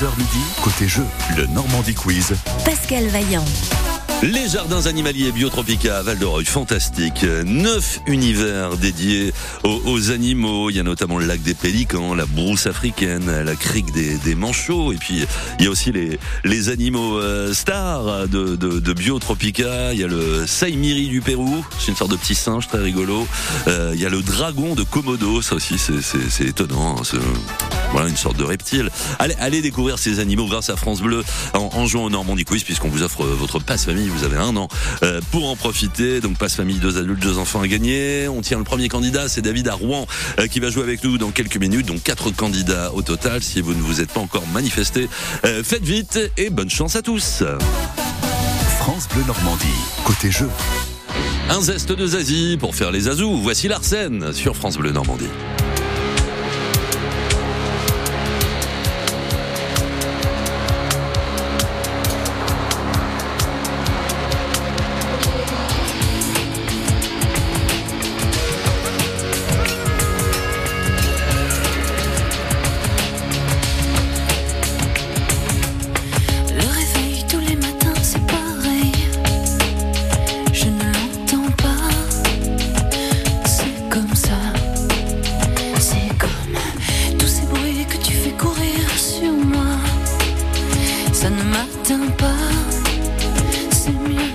11h midi, côté jeu, le Normandie Quiz. Pascal Vaillant. Les jardins animaliers Biotropica à Val de Reuil, fantastique. Neuf univers dédiés aux, animaux. Il y a notamment le lac des pélicans, la brousse africaine, la crique des, manchots. Et puis, il y a aussi les, les animaux euh, stars de, de, Biotropica. Il y a le Saimiri du Pérou. C'est une sorte de petit singe très rigolo. Euh, il y a le dragon de Komodo. Ça aussi, c'est étonnant. Hein, voilà, une sorte de reptile. Allez, allez découvrir ces animaux grâce à France Bleu en, en jouant au Normandie Quiz puisqu'on vous offre votre passe famille vous avez un an euh, pour en profiter. Donc passe famille, deux adultes, deux enfants à gagner. On tient le premier candidat, c'est David à Rouen euh, qui va jouer avec nous dans quelques minutes. Donc quatre candidats au total. Si vous ne vous êtes pas encore manifesté, euh, faites vite et bonne chance à tous. France Bleu Normandie, côté jeu. Un zeste de Zazie pour faire les azous. Voici l'Arsène sur France Bleu Normandie. Cœur est lourd, toutes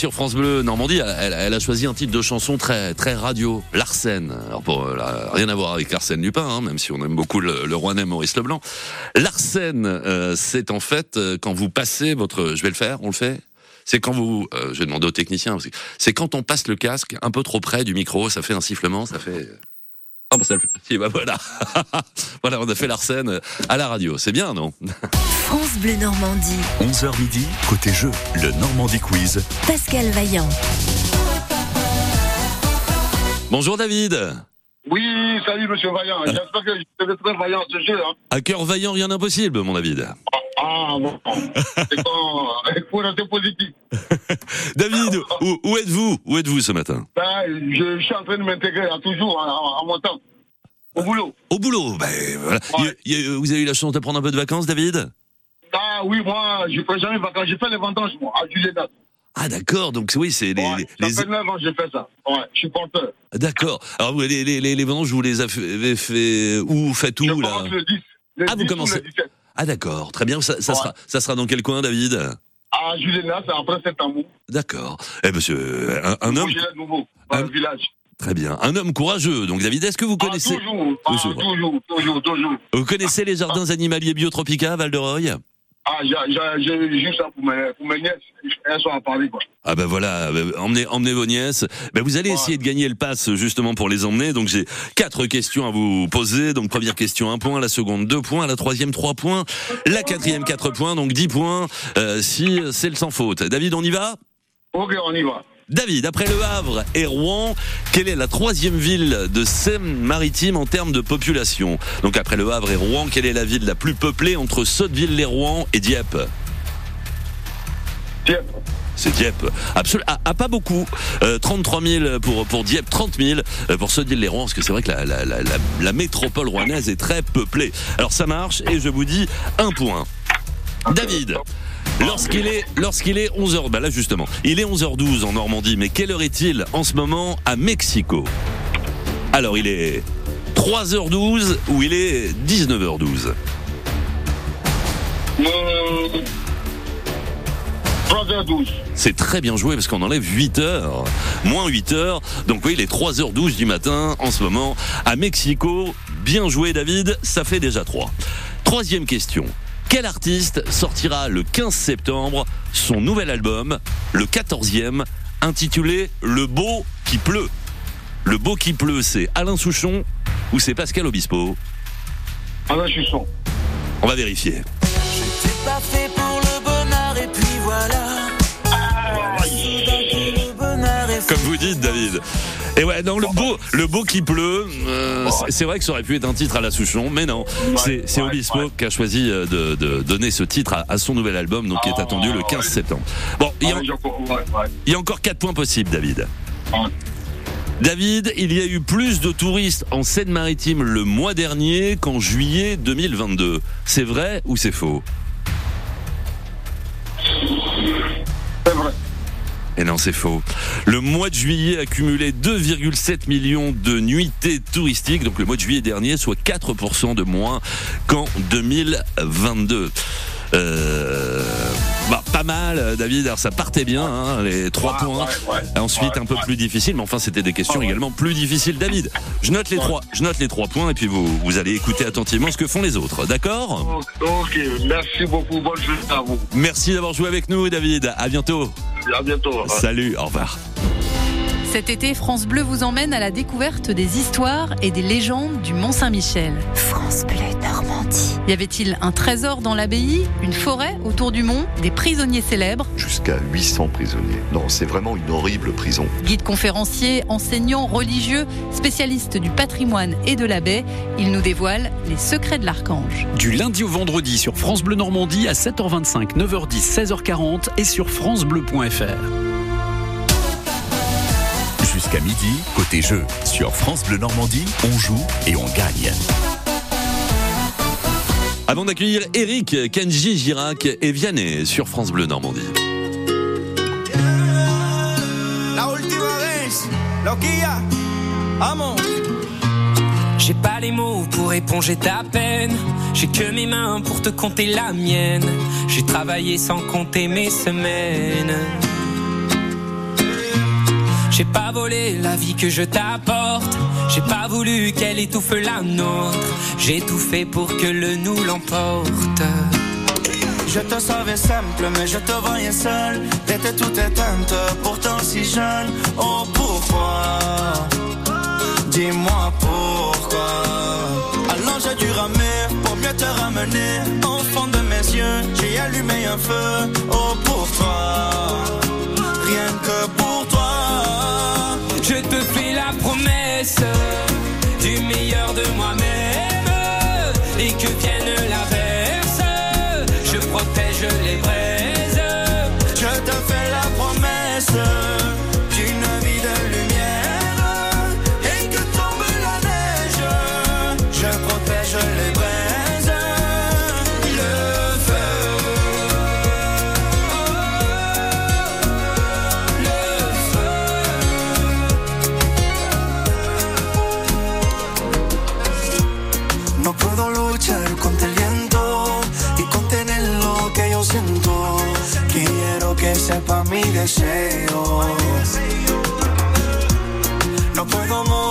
sur France Bleu Normandie, elle, a choisi un titre de chanson très très radio, Larsen. Alors pour rien à voir avec Arsène Lupin, hein, même si on aime beaucoup le, le roi Maurice Leblanc. Larsen, euh, c'est en fait euh, quand vous passez votre, je vais le faire, on le fait? C'est quand vous, euh, je vais demander au technicien, c'est quand on passe le casque un peu trop près du micro, ça fait un sifflement, ça fait. Ah bah ça le fait. Bah voilà. voilà, on a fait l'arsène à la radio. C'est bien, non? France Bleu Normandie. 11h midi, côté jeu, le Normandie Quiz. Pascal Vaillant. Bonjour David. Oui, salut Monsieur Vaillant. J'espère que je vais très vaillant ce jeu. Hein. À cœur vaillant, rien d'impossible, mon David. Ah bon, c'est quand il faut rester positif. David, où, où êtes-vous? Où êtes-vous ce matin? Ben, je, je, suis en train de m'intégrer toujours en, en, montant. Au boulot. Au boulot, ben voilà. Ouais. Y- y- vous avez eu la chance de prendre un peu de vacances, David? Ah oui, moi, je ne fais jamais vacances. J'ai fait les vendanges, moi, à Juliette. Ah d'accord, donc oui, c'est les, Ouais, les- ça fait 9 ans que j'ai fait ça. Ouais, je suis porteur. D'accord. Alors vous, les, les, les, les vendanges, vous les avez fait où? Faites Je où là? commence le 10. Le Ah, vous 10 ou commencez- le 17. Ah d'accord, très bien. Ça, ça Ouais. sera, ça sera dans quel coin, David? À Juliette, c'est après septembre. D'accord. Eh monsieur, un, un homme, nouveau, dans Un- le village. très bien, un homme courageux. Donc David, est-ce que vous Ah, connaissez, toujours, ah, Toujours. toujours, toujours, vous connaissez les jardins animaliers Biotropica à Val de Roy Ah, j'ai- juste ça pour mes, pour mes nièces. Elles sont à Paris, quoi. Ah ben voilà, ben, emmenez, emmenez vos nièces. Ben vous allez Ouais. essayer de gagner le pass justement pour les emmener. Donc j'ai quatre questions à vous poser. Donc première question un point, la seconde deux points, la troisième trois points, la quatrième quatre points, donc dix points euh, si c'est le sans faute. David, on y va? Ok, on y va. David, après Le Havre et Rouen, quelle est la troisième ville de Seine-Maritime en termes de population? Donc après Le Havre et Rouen, quelle est la ville la plus peuplée entre Sotteville-les-Rouen et Dieppe? Tiens. C'est Dieppe. Absolument. Ah, ah, pas beaucoup. Euh, 33 000 pour, pour Dieppe, 30 000 euh, pour Sotteville-les-Rouen, parce que c'est vrai que la, la, la, la, la métropole rouennaise est très peuplée. Alors ça marche, et je vous dis un point. David, lorsqu'il est, lorsqu'il est 11h, bah là justement, il est 11h12 en Normandie, mais quelle heure est-il en ce moment à Mexico? Alors il est 3h12 ou il est 19h12 Mmh. 3h12. C'est très bien joué parce qu'on enlève 8 heures. Moins 8 heures. Donc oui, il est 3h12 du matin en ce moment à Mexico. Bien joué David, ça fait déjà 3. Troisième question. Quel artiste sortira le 15 septembre son nouvel album, le 14e, intitulé Le beau qui pleut? Le beau qui pleut, c'est Alain Souchon ou c'est Pascal Obispo? Alors, je suis son. On va vérifier. C'est pas fait pour le bonheur et puis voilà. Est Comme vous dites, David. Et ouais, non, le beau, le beau qui pleut, euh, c'est- c'est vrai que ça aurait pu être un titre à la Souchon, mais non. C'est c'est Obispo qui a choisi euh, de, de donner ce titre à, à son nouvel album, donc qui est Ah, attendu le 15 ouais. septembre. Bon, il y, a, il y a encore 4 points possibles, David. David, il y a eu plus de touristes en Seine-Maritime le mois dernier qu'en juillet 2022. C'est vrai ou c'est faux? C'est vrai. Et non, c'est faux. Le mois de juillet a cumulé 2,7 millions de nuitées touristiques, donc le mois de juillet dernier, soit 4% de moins qu'en 2022. Euh, bah, pas mal, euh, David. Alors ça partait bien, hein, les trois points. ouais, ouais. Ensuite, un peu plus difficile, mais enfin, c'était des questions également plus difficiles. David, je note les trois, je note les trois points, et puis vous, vous allez écouter attentivement ce que font les autres. D'accord? Ok, merci beaucoup. Bonne journée à vous. Merci d'avoir joué avec nous, David. À bientôt. À bientôt. Salut. Au revoir. Cet été, France Bleu vous emmène à la découverte des histoires et des légendes du Mont Saint-Michel. France Bleu Normandie. Y avait-il un trésor dans l'abbaye, une forêt autour du mont, des prisonniers célèbres? Jusqu'à 800 prisonniers. Non, c'est vraiment une horrible prison. Guides conférenciers, enseignants, religieux, spécialistes du patrimoine et de la baie, ils nous dévoilent les secrets de l'archange. Du lundi au vendredi sur France Bleu Normandie à 7h25, 9h10, 16h40 et sur francebleu.fr. Jusqu'à midi, côté jeu. Sur France Bleu Normandie, on joue et on gagne. Avant d'accueillir Eric, Kenji Girac et Vianney sur France Bleu Normandie. La última vez, loquilla, vamos. J'ai pas les mots pour éponger ta peine. J'ai que mes mains pour te compter la mienne. J'ai travaillé sans compter mes semaines. J'ai pas volé la vie que je t'apporte. J'ai pas voulu qu'elle étouffe la nôtre. J'ai tout fait pour que le nous l'emporte. Je te savais simple, mais je te voyais seul. T'étais toute éteinte, pourtant si jeune. Oh pourquoi? Dis-moi pourquoi. Alors j'ai dû ramer pour mieux te ramener. Fond de mes yeux, j'ai allumé un feu. Oh pour toi, rien que pour. Te fais la promesse du meilleur de moi-même deseo. No puedo mover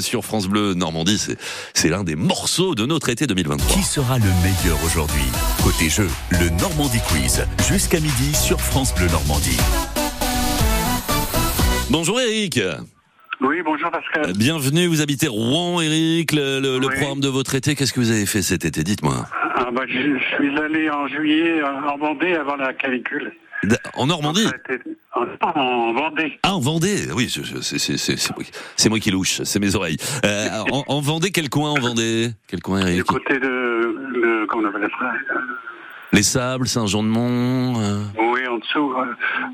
Sur France Bleu Normandie, c'est, l'un des morceaux de notre été 2023. Qui sera le meilleur aujourd'hui? Côté jeu, le Normandie Quiz, jusqu'à midi sur France Bleu Normandie. Bonjour Eric. Oui, bonjour Pascal. Euh, Bienvenue, vous habitez Rouen Eric, le, le- le Oui. programme de votre été, qu'est-ce que vous avez fait cet été? Dites-moi. Ah, bah, je, je suis allé en juillet en Vendée avant la canicule. En Normandie En, en Vendée. Ah, en Vendée Oui, c'est, moi, qui- c'est moi qui louche, c'est mes oreilles. Euh, en, en Vendée, quel coin en Vendée? Quel coin Du Eric côté de, le, comment on appelle ça? Les Sables, Saint-Jean-de-Mont euh, Oui, en dessous, euh,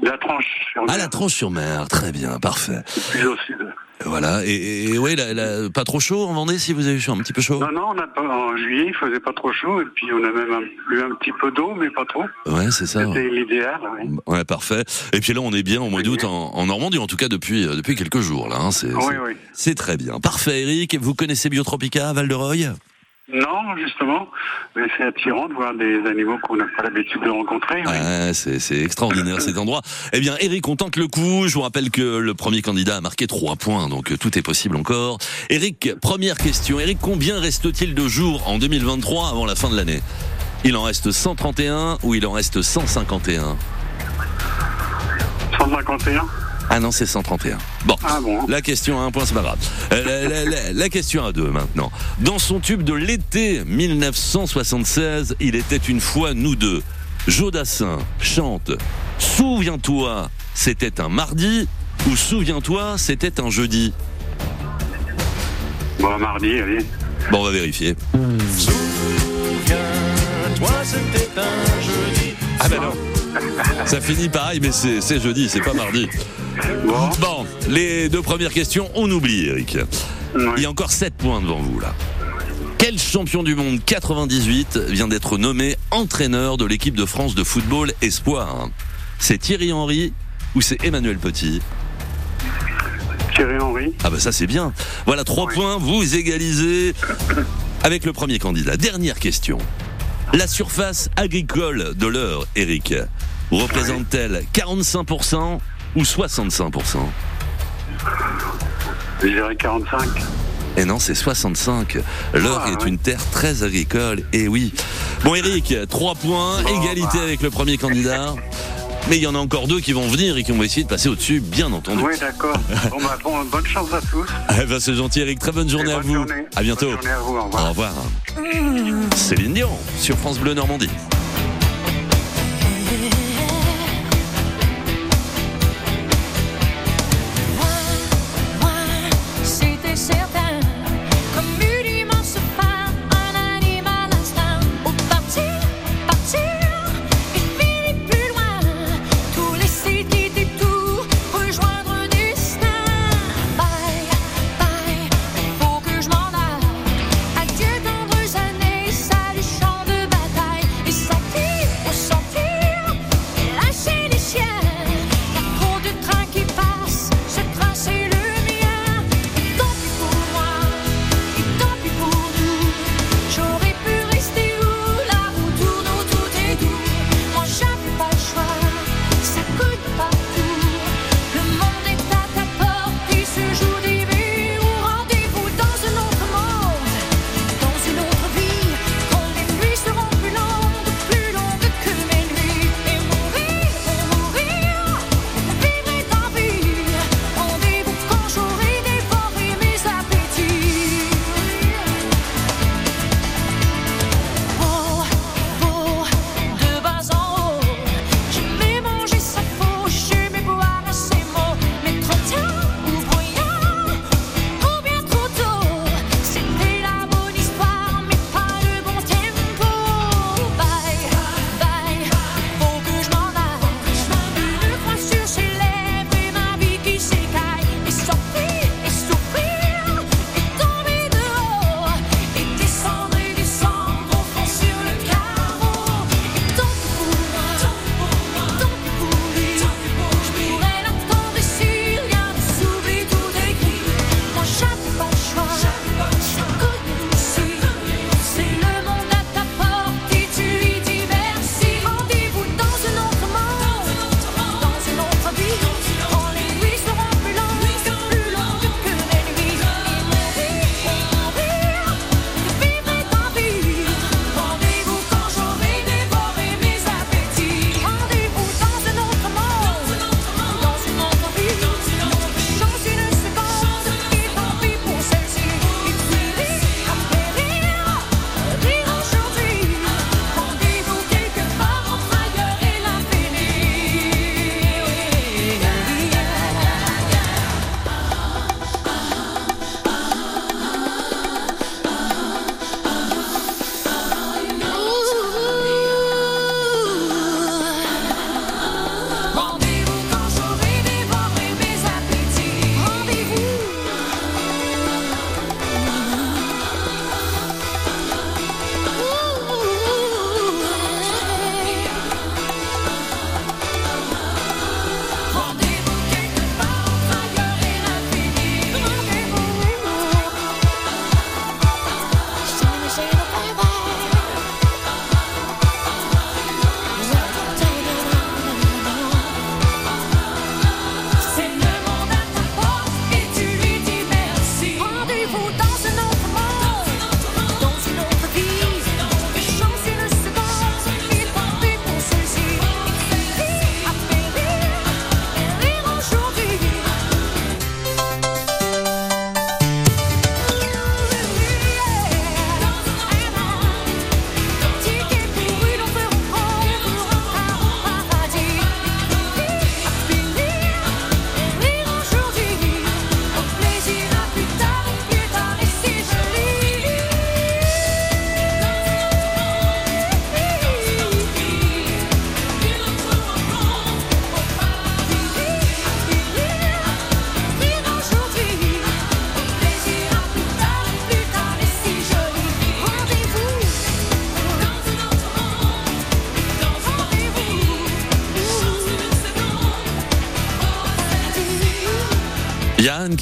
la tranche. sur Ah, la Tranche-sur-Mer, très bien, parfait. Plus au sud. Voilà, et, et la- la- pas trop chaud en Vendée si vous avez chaud, un petit peu chaud? Non, non, on a pas, en juillet, il faisait pas trop chaud, et puis on a même un- eu un petit peu d'eau, mais pas trop. Ouais, c'est ça. C'était l'idéal, oui. Ouais, parfait. Et puis là, on est bien au mois d'août en, en Normandie, en tout cas depuis euh, depuis quelques jours là. hein, c'est Oui, c'est- oui. c'est très bien. Parfait, Eric. Vous connaissez Biotropica, Val de Reuil? Non, justement, mais c'est attirant de voir des animaux qu'on n'a pas l'habitude de rencontrer. oui. C'est extraordinaire cet endroit. Eh bien, Eric, on tente le coup. Je vous rappelle que le premier candidat a marqué 3 points, donc euh, tout est possible encore. Eric, première question. Eric, combien reste-t-il de jours en 2023 avant la fin de l'année? Il en reste 131 ou il en reste 151 151 Ah non, c'est 131. Bon, Ah bon la question à un point, c'est pas grave. Euh, la, la- la- la question à deux maintenant. Dans son tube de l'été 1976, il était une fois nous deux. Jodassin chante Souviens-toi, c'était un mardi ou Souviens-toi, c'était un jeudi Bon, mardi, allez. Bon, on va vérifier. Toi, c'était un jeudi. Ah ben non. Ça finit pareil, mais c'est jeudi, c'est pas mardi. Bon, Bon, les deux premières questions, on oublie, Eric. Il y a encore 7 points devant vous, là. Quel champion du monde 98 vient d'être nommé entraîneur de l'équipe de France de football Espoir? C'est Thierry Henry ou c'est Emmanuel Petit? Thierry Henry. Ah bah ça c'est bien. Voilà, 3 points, vous égalisez avec le premier candidat. Dernière question. La surface agricole de l'heure, Eric, représente-t-elle 45% ou 65% Je dirais 45. Et non, c'est 65. L'Eure Ah, est ouais. une terre très agricole. Et oui. Bon, Eric, 3 points, égalité bah. avec le premier candidat. Mais il y en a encore deux qui vont venir et qui vont essayer de passer au-dessus, bien entendu. Oui, d'accord. Bon, bah, bon, bonne chance à tous. Eh ben, c'est gentil, Eric. Très bonne journée à vous. journée. À bientôt. Bonne journée à vous. Au revoir. Au revoir. Céline Dion sur France Bleu Normandie.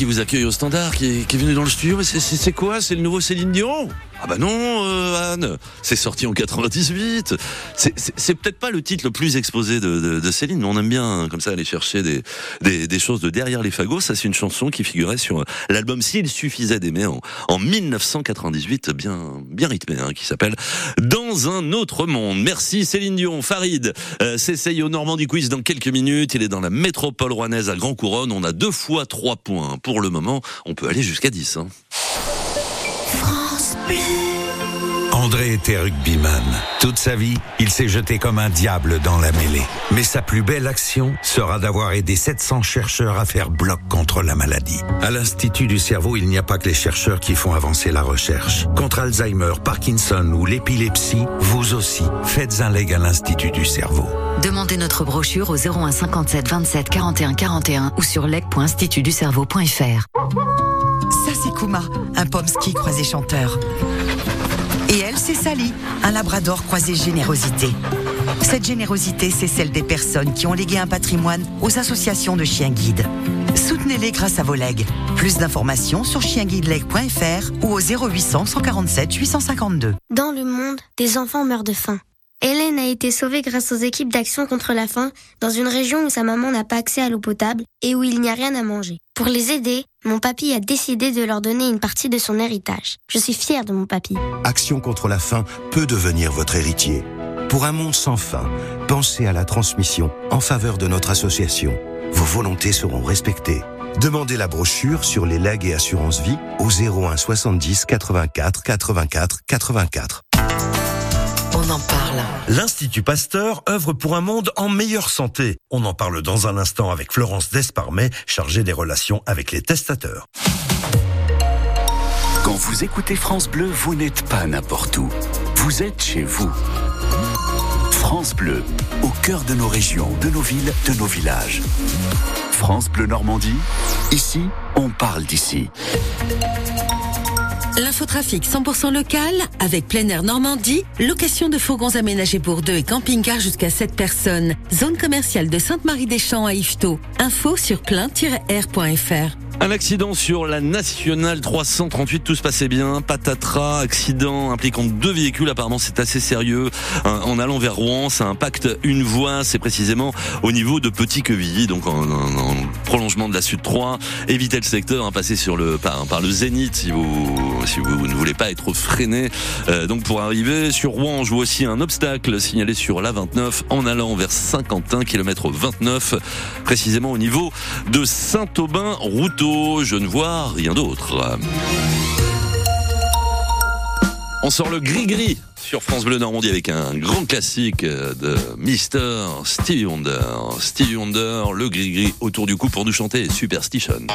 Qui vous accueille au standard, qui est, venu dans le studio. C'est- quoi? C'est le nouveau Céline Dion? Bah non, euh, Anne. C'est sorti en 98. C'est- peut-être pas le titre le plus exposé de, Céline, mais on aime bien hein, comme ça aller chercher des, choses de derrière les fagots. Ça, c'est une chanson qui figurait sur l'album S'il suffisait d'aimer en, en 1998, bien bien rythmé, hein, qui s'appelle Dans un autre monde. Merci Céline Dion, Farid. Euh, s'essaye au Normandie Quiz dans quelques minutes. Il est dans la métropole rouennaise à Grand Couronne. On a deux fois trois points pour le moment. On peut aller jusqu'à 10. Hein. André était rugbyman. Toute sa vie, il s'est jeté comme un diable dans la mêlée. Mais sa plus belle action sera d'avoir aidé 700 chercheurs à faire bloc contre la maladie. À l'Institut du cerveau, il n'y a pas que les chercheurs qui font avancer la recherche. Contre Alzheimer, Parkinson ou l'épilepsie, vous aussi, faites un leg à l'Institut du cerveau. Demandez notre brochure au 01 57 27 41 41 ou sur leg.institutducerveau.fr. Ça, c'est Kuma, un pomsky croisé chanteur. Et elle, c'est Sally, un labrador croisé générosité. Cette générosité, c'est celle des personnes qui ont légué un patrimoine aux associations de chiens guides. Soutenez-les grâce à vos legs. Plus d'informations sur chienguideleg.fr ou au 0800 147 852. Dans le monde, des enfants meurent de faim. Hélène a été sauvée grâce aux équipes d'action contre la faim dans une région où sa maman n'a pas accès à l'eau potable et où il n'y a rien à manger. Pour les aider, mon papy a décidé de leur donner une partie de son héritage. Je suis fière de mon papy. Action contre la faim peut devenir votre héritier. Pour un monde sans faim, pensez à la transmission en faveur de notre association. Vos volontés seront respectées. Demandez la brochure sur les legs et assurances vie au 01 70 84 84 84. On en parle. L'Institut Pasteur œuvre pour un monde en meilleure santé. On en parle dans un instant avec Florence Desparmet, chargée des relations avec les testateurs. Quand vous écoutez France Bleu, vous n'êtes pas n'importe où. Vous êtes chez vous. France Bleu, au cœur de nos régions, de nos villes, de nos villages. France Bleu Normandie, ici, on parle d'ici. L'infotrafic 100% local avec plein air Normandie, location de fourgons aménagés pour deux et camping-car jusqu'à 7 personnes. Zone commerciale de Sainte-Marie-des-Champs à Yvetot. Info sur plein-air.fr. Un accident sur la nationale 338, tout se passait bien. Patatras, accident impliquant deux véhicules. Apparemment, c'est assez sérieux. En allant vers Rouen, ça impacte une voie. C'est précisément au niveau de Petit Quevilly, donc en, en- en prolongement de la Sud 3. Évitez le secteur, hein, passez sur le par, le Zénith si vous si vous ne voulez pas être freiné. Euh, donc pour arriver sur Rouen, je vois aussi un obstacle signalé sur la 29 en allant vers Saint-Quentin, kilomètre 29, précisément au niveau de Saint-Aubin-Routeau. Je ne vois rien d'autre. On sort le gris-gris sur France Bleu Normandie avec un grand classique euh, de Mister Stevie Wonder. Stevie Wonder, le gris-gris autour du cou pour nous chanter Superstition.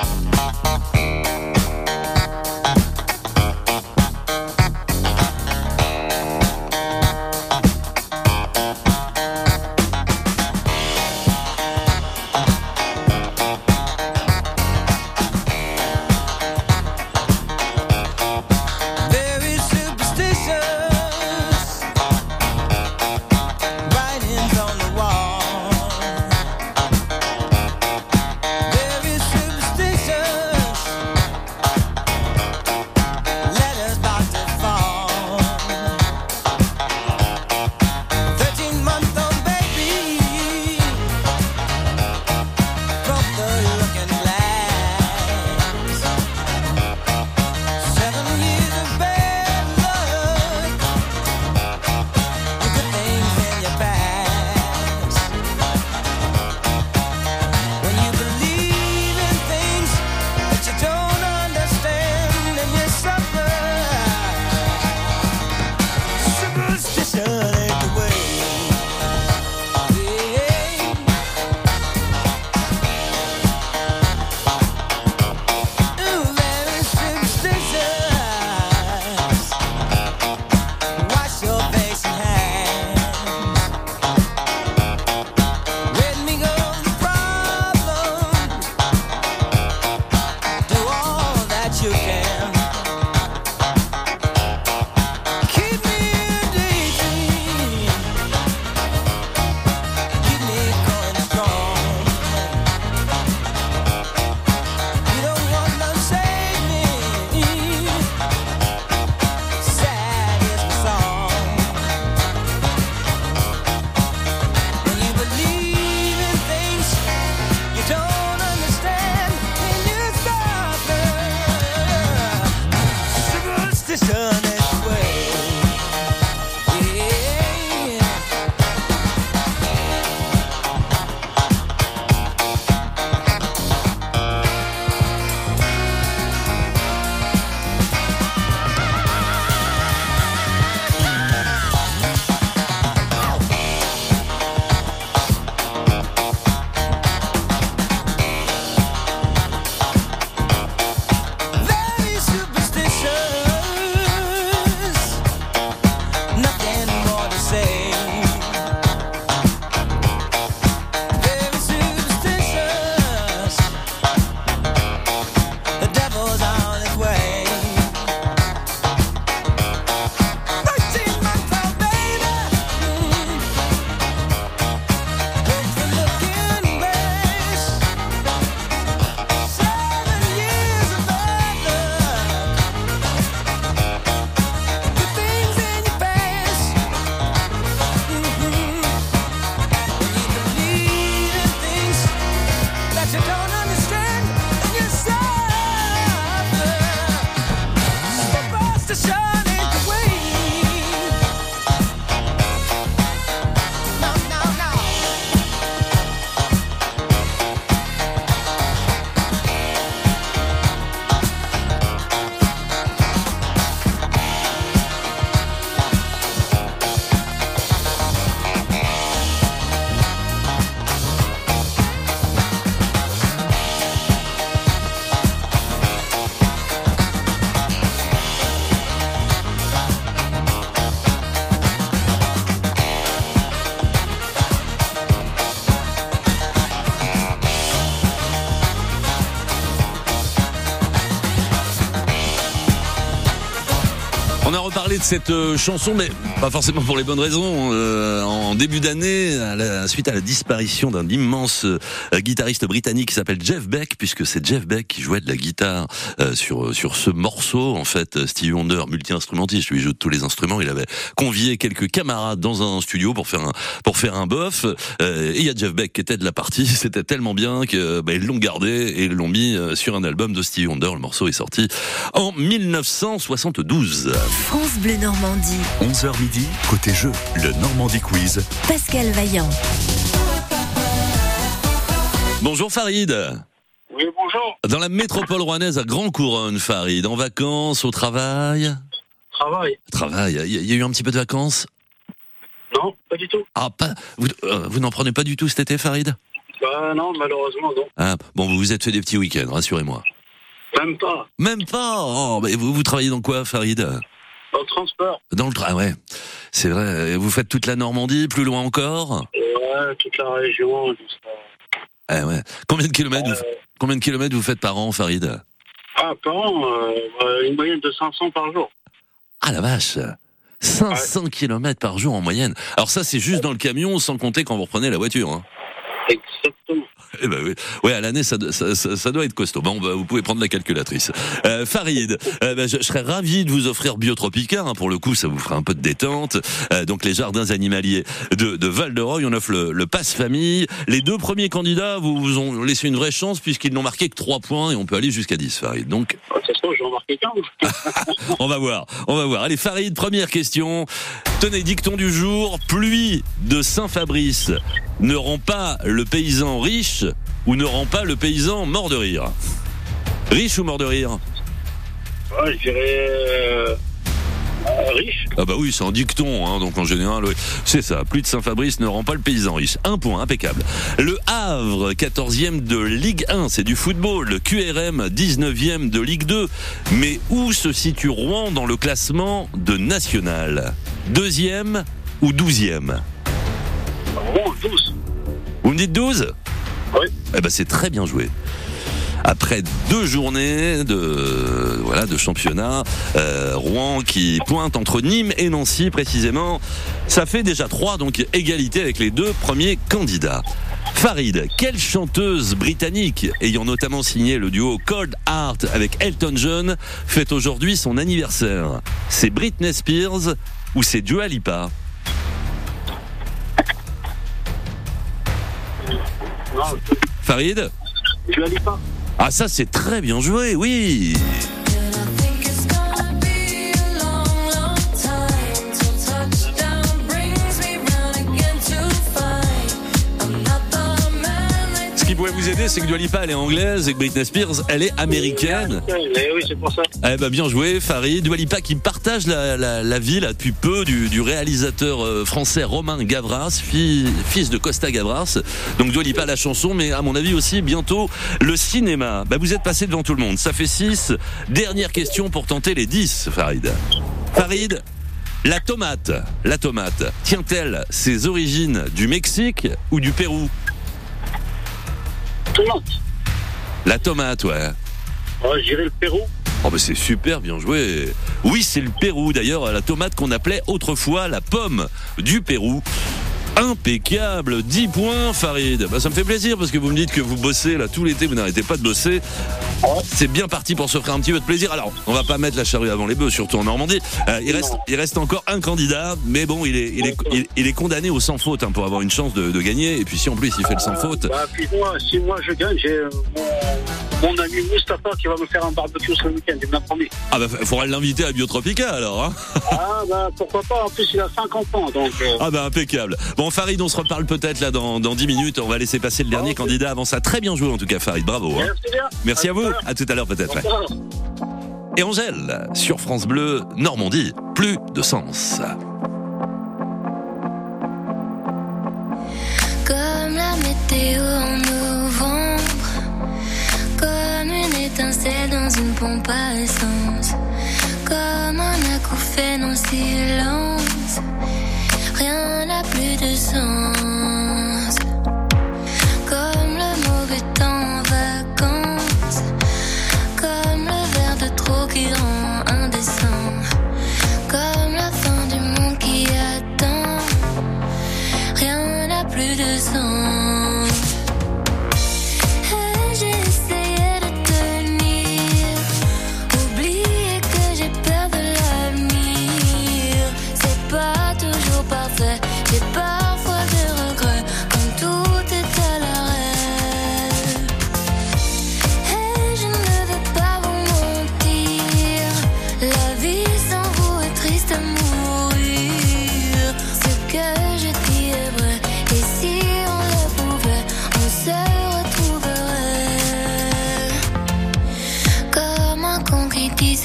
Cette euh, chanson, mais pas forcément pour les bonnes raisons. Euh, en début d'année, suite à la disparition d'un immense euh, guitariste britannique qui s'appelle Jeff Beck, puisque c'est Jeff Beck qui jouait de la guitare euh, sur sur ce morceau. En fait, Stevie Wonder, multi-instrumentiste, lui joue de tous les instruments. Il avait convié quelques camarades dans un studio pour faire un pour faire un bof. Euh, et il y a Jeff Beck qui était de la partie. C'était tellement bien que bah, ils l'ont gardé et l'ont mis euh, sur un album de Stevie Wonder. Le morceau est sorti en 1972. France Bleu Normandie. 11h midi, côté jeu, le Normandie Quiz. Pascal Vaillant. Bonjour Farid. Oui, bonjour. Dans la métropole rouennaise à Grand Couronne, Farid, en vacances, au travail Travail. Travail, il y, a- il y a eu un petit peu de vacances Non, pas du tout. Ah, pas, vous, euh, vous n'en prenez pas du tout cet été, Farid Bah non, malheureusement, non. ah, Bon, vous vous êtes fait des petits week-ends, rassurez-moi. Même pas. Même pas oh, mais vous, vous travaillez dans quoi, Farid? Dans le transport. Dans le train, ouais. C'est vrai, vous faites toute la Normandie, plus loin encore? Ouais, toute la région, ça. Ah ouais. Combien de kilomètres vous, combien de kilomètres vous faites par an, Farid? Ah, par an, euh, euh, une moyenne de 500 par jour. Ah la vache 500 kilomètres par jour en moyenne. Alors ça, c'est juste dans le camion, sans compter quand vous reprenez la voiture. Hein. Exactement. Eh ben oui. Ouais, à l'année, ça, ça, ça, ça doit être costaud. Bon, bah, vous pouvez prendre la calculatrice. Euh, Farid, euh, bah, je, je serais ravi de vous offrir Biotropica. Hein, pour le coup, ça vous fera un peu de détente. Euh, donc, les jardins animaliers de, de Val-de-Reuil, on offre le, le passe famille. Les deux premiers candidats vous, vous ont laissé une vraie chance puisqu'ils n'ont marqué que 3 points et on peut aller jusqu'à 10, Farid. Donc, 15. on va voir, on va voir. Allez, Farid, première question. Tenez, dicton du jour. Pluie de Saint-Fabrice ne rend pas le paysan riche ou ne rend pas le paysan mort de rire Riche ou mort de rire? Euh, riche. Ah bah oui, c'est un dicton, hein, donc en général, oui. c'est ça. Plus de Saint-Fabrice ne rend pas le paysan riche. Un point, impeccable. Le Havre, 14e de Ligue 1, c'est du football. Le QRM, 19e de Ligue 2. Mais où se situe Rouen dans le classement de National? Deuxième ou douzième? Rouen, 12. Vous me dites 12 Oui. Eh ben c'est très bien joué. Après deux journées de voilà de championnat, euh, Rouen qui pointe entre Nîmes et Nancy précisément, ça fait déjà trois donc égalité avec les deux premiers candidats. Farid, quelle chanteuse britannique ayant notamment signé le duo Cold Heart avec Elton John fête aujourd'hui son anniversaire? C'est Britney Spears ou c'est Dua Lipa? Non, Farid pas. Ah ça c'est très bien joué, oui. Qui pourrait vous aider, c'est que Dua Lipa, elle est anglaise et que Britney Spears, elle est américaine. Eh oui, c'est pour ça. Eh ben bien joué, Farid. Dua Lipa qui partage la, la, la vie là, depuis peu du, du réalisateur euh, français Romain Gavras, fi- fils de Costa Gavras. Donc Dua Lipa la chanson, mais à mon avis aussi bientôt le cinéma. Bah, vous êtes passé devant tout le monde. Ça fait 6. Dernière question pour tenter les 10, Farid. Farid, la tomate, la tomate, tient-elle ses origines du Mexique ou du Pérou? Tomate. La tomate, ouais. Oh, je dirais le Pérou. Oh bah c'est super, bien joué. Oui, c'est le Pérou d'ailleurs, la tomate qu'on appelait autrefois la pomme du Pérou. Impeccable, 10 points Farid. Bah, ça me fait plaisir parce que vous me dites que vous bossez là tout l'été, vous n'arrêtez pas de bosser. C'est bien parti pour se faire un petit peu de plaisir. Alors, on va pas mettre la charrue avant les bœufs, surtout en Normandie. Euh, il, reste, il reste encore un candidat, mais bon, il est, il est, il, il est condamné au sans faute hein, pour avoir une chance de, de gagner. Et puis si en plus il fait le sans faute, Bah, puis moi, si moi je gagne, j'ai euh, mon, ami Mustapha qui va me faire un barbecue ce week-end, il me l'a promis. ah bah faudra l'inviter à Biotropica alors. Hein Ah, bah pourquoi pas, en plus il a 50 ans, donc. euh, Ah bah impeccable. Bon Farid, on se reparle peut-être là dans, dans 10 minutes. On va laisser passer le dernier candidat avant ça. Très bien joué en tout cas Farid, bravo. hein. Merci bien. Merci à vous. À tout à l'heure peut-être. ouais. Et Angèle, sur France Bleu, Normandie, plus de sens. Comme la météo une pompe à essence, comme un acouphène en silence, rien n'a plus de sens. Comme le mauvais temps en vacances, comme le verre de trop qui rend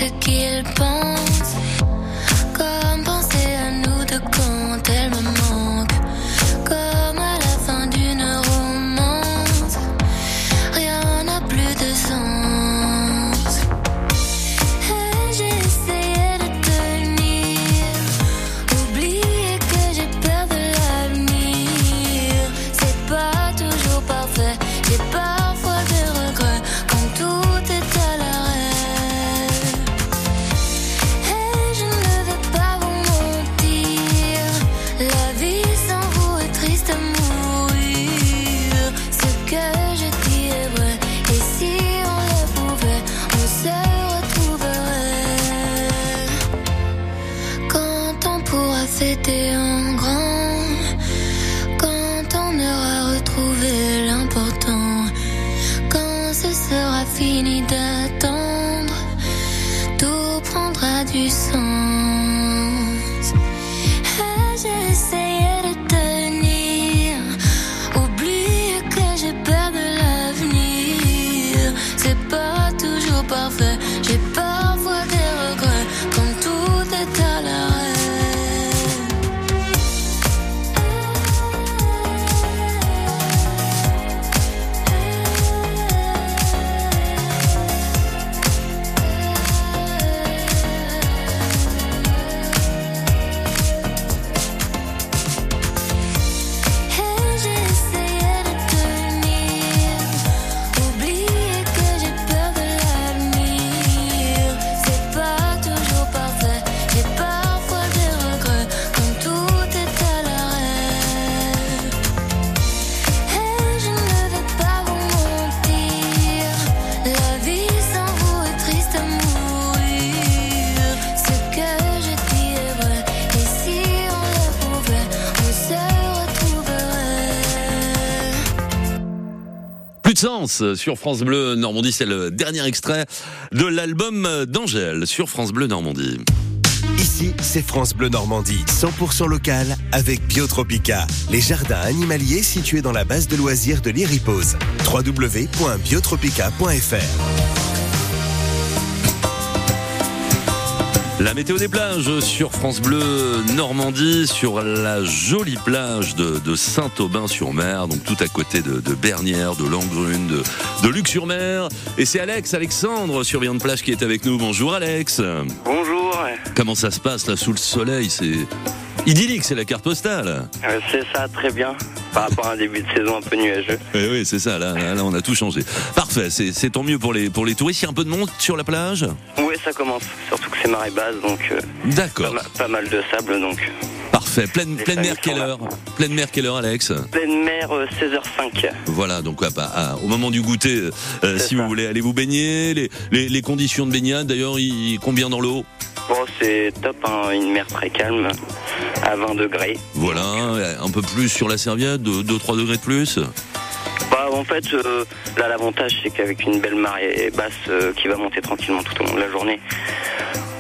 ce qu'il pense, Sens sur France Bleu Normandie, c'est le dernier extrait de l'album d'Angèle sur France Bleu Normandie. Ici Ici, c'est France Bleu Normandie, 100% local avec Biotropica, les jardins animaliers situés dans la base de loisirs de l'Iripose. www.biotropica.fr La météo des plages sur France Bleu Normandie, sur la jolie plage de, de Saint-Aubin-sur-Mer, donc tout à côté de, de Bernières, de Langrune, de, de Luc-sur-Mer. Et c'est Alex, Alexandre, surveillant de plage, qui est avec nous. Bonjour Alex. Bonjour. Comment ça se passe là sous le soleil? C'est idyllique, c'est la carte postale. Euh, c'est ça, très bien. Par rapport à un début de saison un peu nuageux. Eh oui, c'est ça, là, on a tout changé. Parfait, c'est tant mieux pour les, pour les touristes. Il y a un peu de monde sur la plage? Oui, ça commence. Surtout que c'est marée basse, donc euh, D'accord. pas mal de sable, donc. Parfait. Pleine, pleine mer, quelle heure Pleine mer, quelle heure, Alex. Pleine mer, euh, 16h05. Voilà, donc ah, bah, ah, au moment du goûter, euh, si vous voulez aller vous baigner, les, les, les conditions de baignade, d'ailleurs, il- combien dans l'eau? Bon, c'est top, hein, une mer très calme, à 20 degrés. Voilà, un peu plus sur la serviette, 2-3 degrés de plus? Bah, en fait, euh, là, l'avantage, c'est qu'avec une belle marée basse euh, qui va monter tranquillement tout au long de la journée,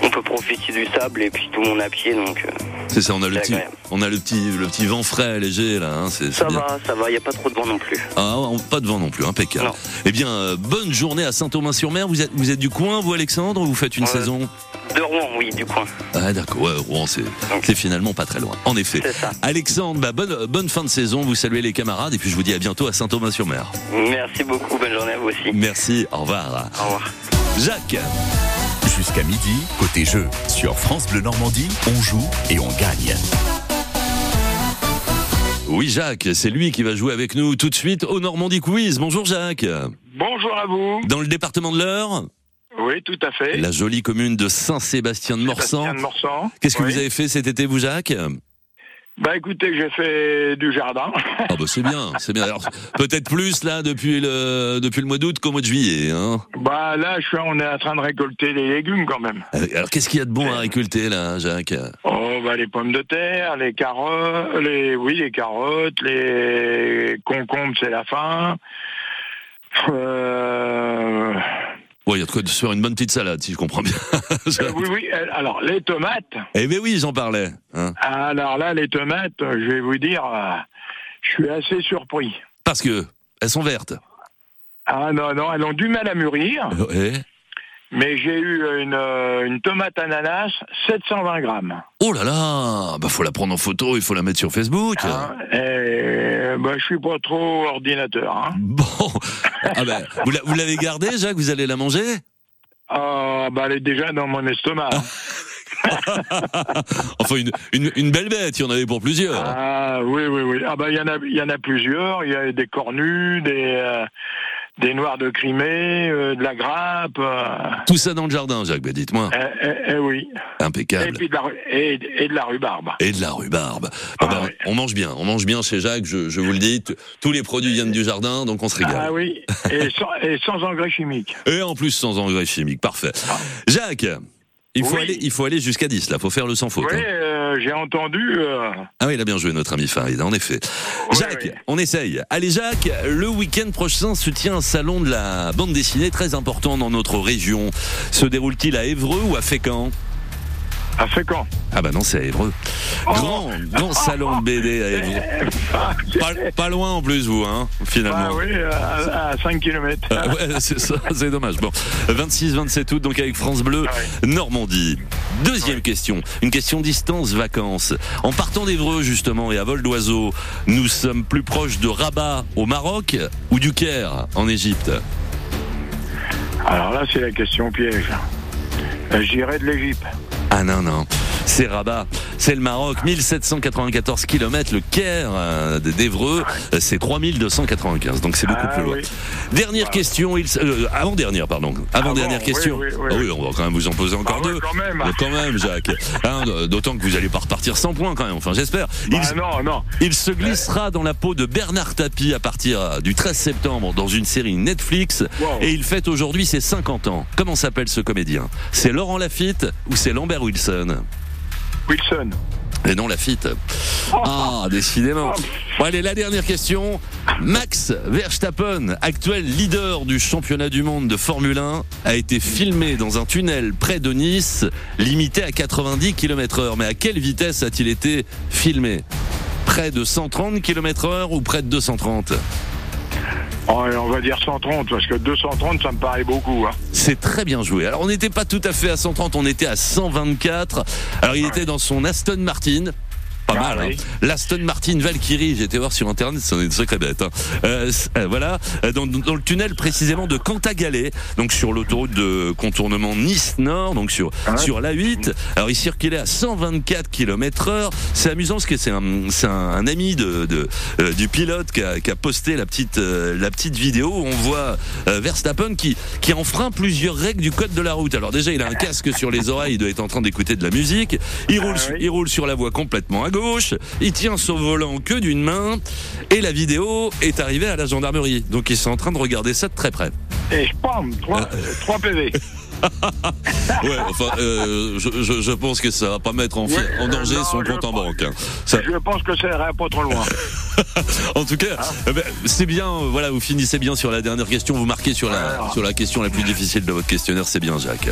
on peut profiter du sable et puis tout le monde à pied, donc euh, C'est ça, on a le petit, agréable. on a le petit, le petit vent frais, léger là. Hein, c'est, ça va, ça va, il n'y a pas trop de vent non plus. Ah, on- pas de vent non plus, impeccable. Eh bien, euh, bonne journée à Saint-Aubin-sur-Mer. Vous êtes, vous êtes du coin, vous Alexandre, ou vous faites une Ouais. saison De Rouen, oui, du coin. Ah d'accord, ouais, Rouen, c'est, c'est finalement pas très loin. En effet. Alexandre, bah, bonne, bonne fin de saison. Vous saluez les camarades et puis je vous dis à bientôt à Saint-Aubin-sur-Mer. Merci beaucoup, bonne journée à vous aussi. Merci, au revoir. Au revoir. Jacques. Jusqu'à midi, côté jeu, sur France Bleu Normandie, on joue et on gagne. Oui, Jacques, c'est lui qui va jouer avec nous tout de suite au Normandie Quiz. Bonjour Jacques. Bonjour à vous. Dans le département de l'Eure, Oui, tout à fait. la jolie commune de Saint-Sébastien de Morsan. Sébastien de Morsan. Qu'est-ce que Oui. vous avez fait cet été, vous, Jacques? Bah écoutez, j'ai fait du jardin. Ah bah c'est bien, c'est bien. Alors, peut-être plus là depuis le depuis le mois d'août qu'au mois de juillet. Hein. bah là, je suis, on est en train de récolter les légumes quand même. Euh, Alors qu'est-ce qu'il y a de bon à récolter là, Jacques? Oh bah les pommes de terre, les carottes, les oui les carottes, les concombres, c'est la fin. Euh, Ouais, il y a de quoi de se faire une bonne petite salade, si je comprends bien. euh, oui oui. euh, Alors les tomates. eh bien oui, j'en parlais. hein. Alors là, les tomates, je vais vous dire, euh, je suis assez surpris. Parce que elles sont vertes. Ah non non, elles ont du mal à mûrir. Ouais. Mais j'ai eu une, une tomate ananas, 720 grammes. Oh là là, bah faut la prendre en photo, il faut la mettre sur Facebook. Et, bah, je suis pas trop ordinateur. Hein. Bon, ah ben, vous la- vous l'avez gardée, Jacques Vous allez la manger? Ah, bah, elle est déjà dans mon estomac. Enfin, une, une, une belle bête, il y en avait pour plusieurs. Ah, oui, oui, oui. Ah, bah, il y en a, il y en a plusieurs. Il y a des cornus, des, euh, des noirs de Crimée, euh, de la grappe. euh, Tout ça dans le jardin, Jacques, bah dites-moi. eh, eh, eh oui. Et, Impeccable. puis de la, et, et de la rhubarbe. Et de la rhubarbe. Bon, ben, On mange bien, on mange bien chez Jacques, je, je vous le dis. Tous les produits viennent du jardin, donc on se régale. Ah oui. Et sans, et sans engrais chimiques. Et en plus sans engrais chimiques, parfait. Jacques, il faut Oui. aller, il faut aller jusqu'à 10, là, faut faire le sans faute. Oui, hein. euh, j'ai entendu. euh, Ah oui, il a bien joué notre ami Farid, en effet. Jacques, on essaye. Allez Jacques, le week-end prochain se tient un salon de la bande dessinée très important dans notre région. Se déroule-t-il à Évreux ou à Fécamp? À Fécamp. Ah bah non, c'est à Évreux. Grand, grand salon de BD à Évreux. Pas, pas loin en plus, vous, hein, finalement. Ah oui, à, à 5 km. Ah ouais, c'est ça, c'est dommage. Bon, 26-27 août, donc avec France Bleu, Normandie. Deuxième question, une question distance vacances. En partant d'Evreux justement et à vol d'oiseau, nous sommes plus proches de Rabat au Maroc ou du Caire en Égypte? Alors là, c'est la question piège. Euh, J'irai de l'Égypte. Ah non, non. C'est Rabat, c'est le Maroc, 1794 km, le Caire euh, d'Evreux, euh, c'est 3295, donc c'est beaucoup Ah plus loin. oui. Dernière question, il, euh, avant-dernière, pardon, avant-dernière oui, question. oui, oui, Ah oui. on va quand même vous en poser encore Ah deux. quand même. Mais quand même, Jacques. Hein, D'autant que vous allez pas repartir sans points quand même, enfin j'espère. Bah il, non, non. il se glissera dans la peau de Bernard Tapie à partir du 13 septembre dans une série Netflix Wow. et il fête aujourd'hui ses 50 ans. Comment s'appelle ce comédien? C'est Laurent Lafitte ou c'est Lambert Wilson? Wilson. Et non Lafitte. Ah, décidément. Bon, allez, la dernière question. Max Verstappen, actuel leader du championnat du monde de Formule 1, a été filmé dans un tunnel près de Nice, limité à 90 km heure. Mais à quelle vitesse a-t-il été filmé? Près de 130 km heure ou près de 230 Oh, et on va dire 130, parce que 230, ça me paraît beaucoup. Hein. C'est très bien joué. Alors on n'était pas tout à fait à 130, on était à 124. Alors il était dans son Aston Martin. Pas Ah, mal. oui. Hein. L'Aston Martin Valkyrie, j'ai été voir sur internet, c'est une sacrée bête. Hein. Euh, euh, voilà, Euh, dans, dans le tunnel précisément de Cantagalais, donc sur l'autoroute de contournement Nice Nord, donc sur sur la 8. Alors il circulait à 124 km heure. C'est amusant parce que c'est un un, un ami de, de euh, du pilote qui a, qui a posté la petite euh, la petite vidéo où on voit euh, Verstappen qui qui enfreint plusieurs règles du code de la route. Alors déjà il a un casque sur les oreilles, il doit être en train d'écouter de la musique. Il roule su- il roule sur la voie complètement à gauche. Il tient son volant que d'une main et la vidéo est arrivée à la gendarmerie. Donc ils sont en train de regarder ça de très près. Et je pam, 3. PV. Ouais, enfin, euh, je, je, je pense que ça va pas mettre en, danger non, son compte en banque. hein. Ça- Je pense que ça ira pas trop loin. en tout cas, eh ben, c'est bien. euh, Voilà, vous finissez bien sur la dernière question. Vous marquez sur la sur la question la plus difficile de votre questionnaire. C'est bien, Jacques.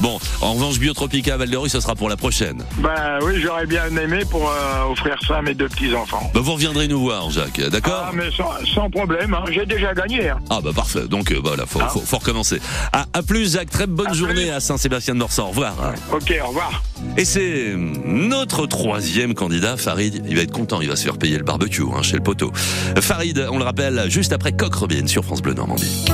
Bon, en revanche, Biotropica Val de Rue, ce sera pour la prochaine. Ben oui, j'aurais bien aimé pour euh, offrir ça à mes deux petits-enfants. Bah, vous reviendrez nous voir, Jacques. D'accord? Ah, mais sans, sans problème, hein. j'ai déjà gagné. hein. Ah bah parfait. Donc euh, voilà, faut, faut, faut recommencer. À, à plus, Jacques. Très bonne journée à Saint-Sébastien-de-Morsan. Au revoir. Ok, au revoir. Et c'est notre troisième candidat, Farid. Il va être content, il va se faire payer le barbecue hein, chez le poteau. Farid, on le rappelle, juste après Coq Robin sur France Bleu Normandie.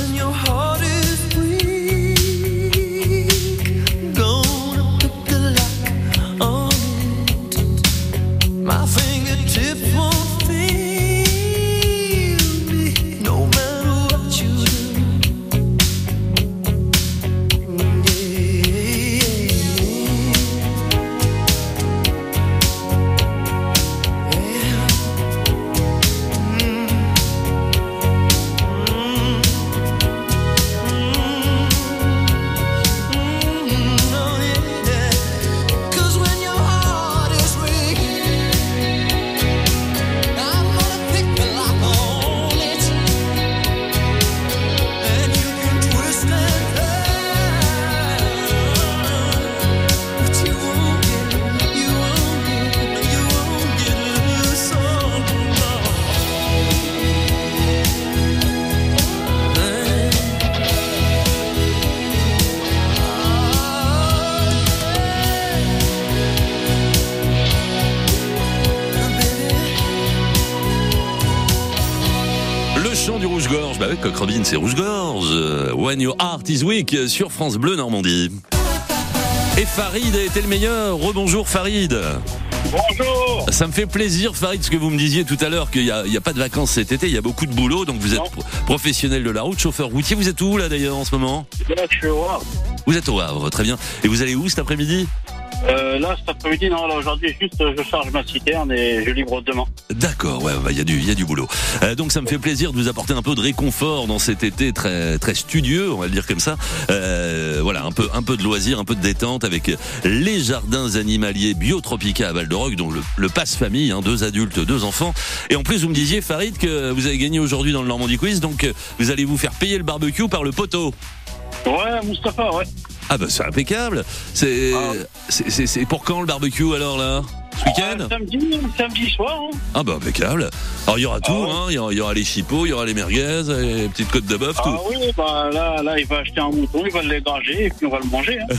in your heart. C'est rouge-gorge. Euh, When your heart is weak sur France Bleu Normandie. Et Farid a été le meilleur. Rebonjour Farid. Bonjour. Ça me fait plaisir Farid, ce que vous me disiez tout à l'heure qu'il n'y a, il y a pas de vacances cet été, il y a beaucoup de boulot, donc vous êtes pro- professionnel de la route, chauffeur routier. Vous êtes où là d'ailleurs en ce moment? Là, je suis au Havre. Vous êtes au Havre, très bien. Et vous allez où cet après-midi? Euh, là, cet après-midi, non, là, aujourd'hui, juste, euh, je charge ma citerne et je livre demain. D'accord, ouais, bah, il y a du, il y a du boulot. Euh, donc ça me fait plaisir de vous apporter un peu de réconfort dans cet été très, très studieux, on va le dire comme ça. Euh, voilà, un peu, un peu de loisirs, un peu de détente avec les jardins animaliers Biotropica à Val d'Orog, donc le, le passe famille, hein, deux adultes, deux enfants. Et en plus, vous me disiez, Farid, que vous avez gagné aujourd'hui dans le Normandie Quiz, donc vous allez vous faire payer le barbecue par le poteau. Ouais, Moustapha, ouais. Ah bah c'est impeccable. C'est, c'est, c'est- c'est pour quand le barbecue alors là? Ce week-end Euh, samedi, samedi soir, hein. Ah bah impeccable. Alors il y aura tout, hein. il, y aura, il y aura les chipots, il y aura les merguez, les petites côtes de bœuf, tout. Ah oui, bah là, là, il va acheter un mouton, il va l'égranger et puis on va le manger. Hein.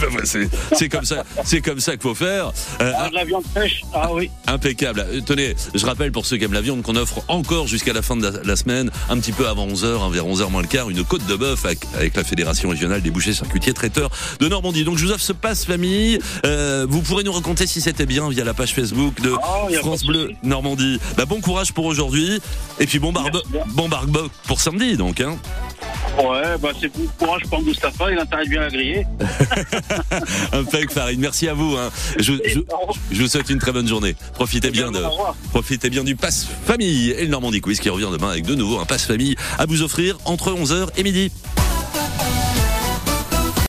Bah, bah, c'est, comme ça, c'est comme ça qu'il faut faire. Euh, Ah, de la viande fraîche, ah oui. Impeccable. Euh, Tenez, je rappelle pour ceux qui aiment la viande qu'on offre encore jusqu'à la fin de la, la semaine, un petit peu avant 11h, vers 11h moins le quart, une côte de bœuf avec, avec la Fédération régionale des bouchers charcutiers traiteurs de Normandie. Donc je vous offre ce passe famille. Euh, vous pourrez nous raconter si c'était bien via la page Facebook de y a France Bleu Normandie. Bah, bon courage pour aujourd'hui et puis bon barbe, bon barbe pour samedi donc. Hein. Ouais, bah c'est bon courage pour Moustapha, il de bien la griller. Impec Farid, merci à vous. hein. Je, je- je vous souhaite une très bonne journée. Profitez bien de, profitez bien du passe famille et le Normandie Quiz qui revient demain avec de nouveau un passe famille à vous offrir entre 11h et midi.